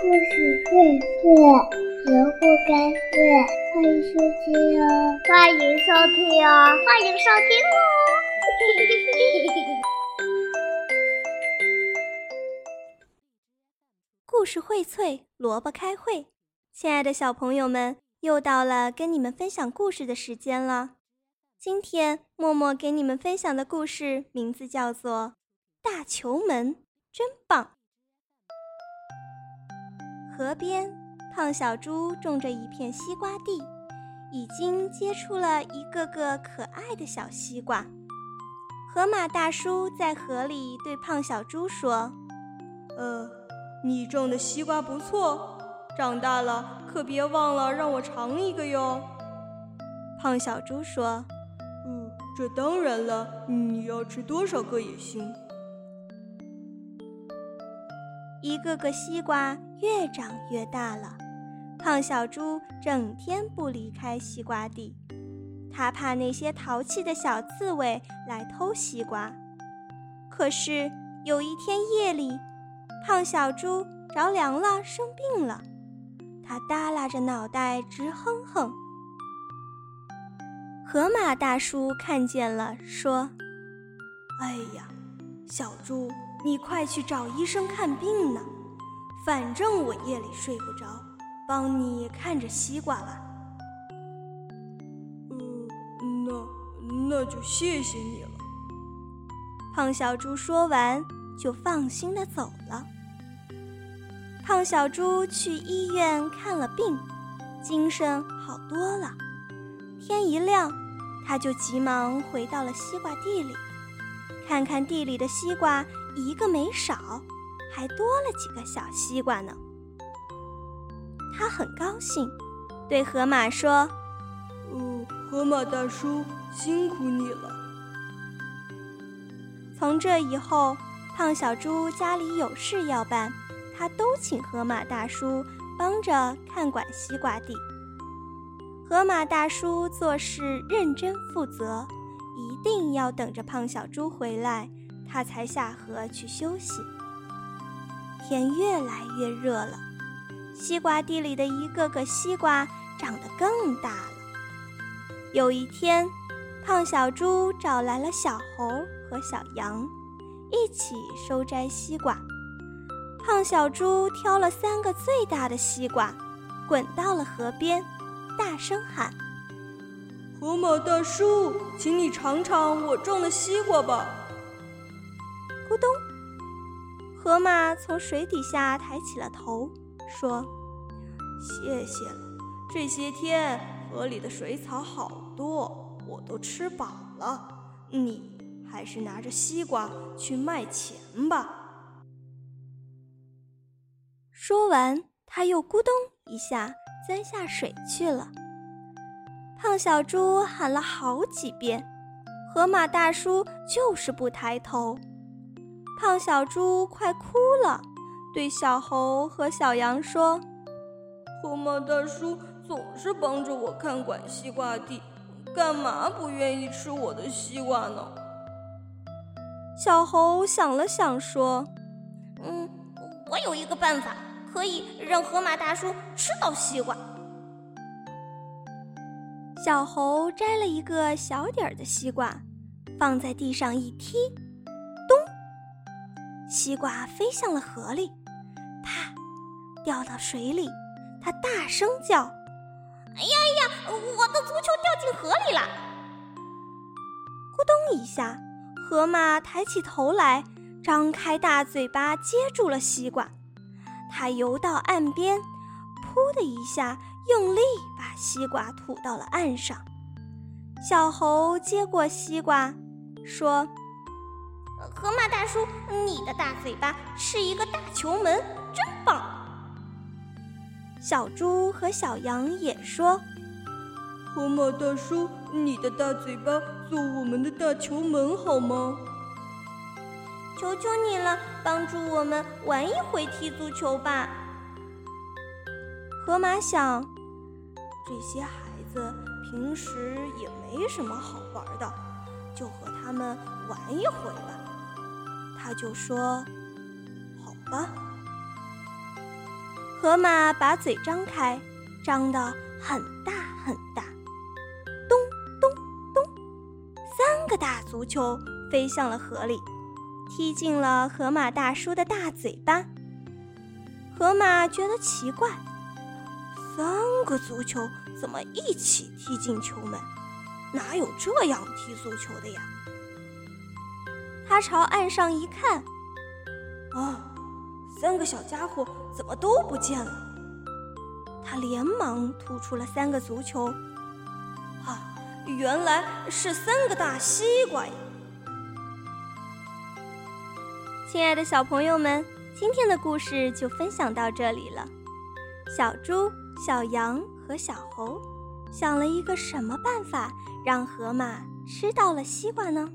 故事荟萃，萝卜开会，欢迎收听哦！欢迎收听哦！欢迎收听哦！故事荟萃，萝卜开会。亲爱的小朋友们，又到了跟你们分享故事的时间了。今天默默给你们分享的故事名字叫做《大球门》，真棒。河边，胖小猪种着一片西瓜地，已经结出了一个个可爱的小西瓜。河马大叔在河里对胖小猪说：“呃，你种的西瓜不错，长大了可别忘了让我尝一个哟。”胖小猪说：“嗯，这当然了，你要吃多少个也行。”一个个西瓜越长越大了，胖小猪整天不离开西瓜地，他怕那些淘气的小刺猬来偷西瓜。可是有一天夜里，胖小猪着凉了，生病了，他耷拉着脑袋直哼哼。河马大叔看见了，说：“哎呀，小猪。”你快去找医生看病呢，反正我夜里睡不着，帮你看着西瓜吧。嗯，那那就谢谢你了。胖小猪说完，就放心的走了。胖小猪去医院看了病，精神好多了。天一亮，他就急忙回到了西瓜地里，看看地里的西瓜。一个没少，还多了几个小西瓜呢。他很高兴，对河马说：“哦，河马大叔，辛苦你了。”从这以后，胖小猪家里有事要办，他都请河马大叔帮着看管西瓜地。河马大叔做事认真负责，一定要等着胖小猪回来。他才下河去休息。天越来越热了，西瓜地里的一个个西瓜长得更大了。有一天，胖小猪找来了小猴和小羊，一起收摘西瓜。胖小猪挑了三个最大的西瓜，滚到了河边，大声喊：“河马大叔，请你尝尝我种的西瓜吧！”咕咚！河马从水底下抬起了头，说：“谢谢了，这些天河里的水草好多，我都吃饱了。你还是拿着西瓜去卖钱吧。”说完，他又咕咚一下钻下水去了。胖小猪喊了好几遍，河马大叔就是不抬头。胖小猪快哭了，对小猴和小羊说：“河马大叔总是帮着我看管西瓜地，干嘛不愿意吃我的西瓜呢？”小猴想了想说：“嗯，我有一个办法，可以让河马大叔吃到西瓜。”小猴摘了一个小点儿的西瓜，放在地上一踢。咚西瓜飞向了河里，啪，掉到水里。它大声叫：“哎呀呀，我的足球掉进河里了！”咕咚一下，河马抬起头来，张开大嘴巴接住了西瓜。它游到岸边，噗的一下，用力把西瓜吐到了岸上。小猴接过西瓜，说。河马大叔，你的大嘴巴是一个大球门，真棒！小猪和小羊也说：“河马大叔，你的大嘴巴做我们的大球门好吗？”求求你了，帮助我们玩一回踢足球吧！河马想，这些孩子平时也没什么好玩的，就和他们玩一回吧。他就说：“好吧。”河马把嘴张开，张得很大很大。咚咚咚，三个大足球飞向了河里，踢进了河马大叔的大嘴巴。河马觉得奇怪，三个足球怎么一起踢进球门？哪有这样踢足球的呀？他朝岸上一看，啊，三个小家伙怎么都不见了？他连忙吐出了三个足球。啊，原来是三个大西瓜呀！亲爱的小朋友们，今天的故事就分享到这里了。小猪、小羊和小猴想了一个什么办法，让河马吃到了西瓜呢？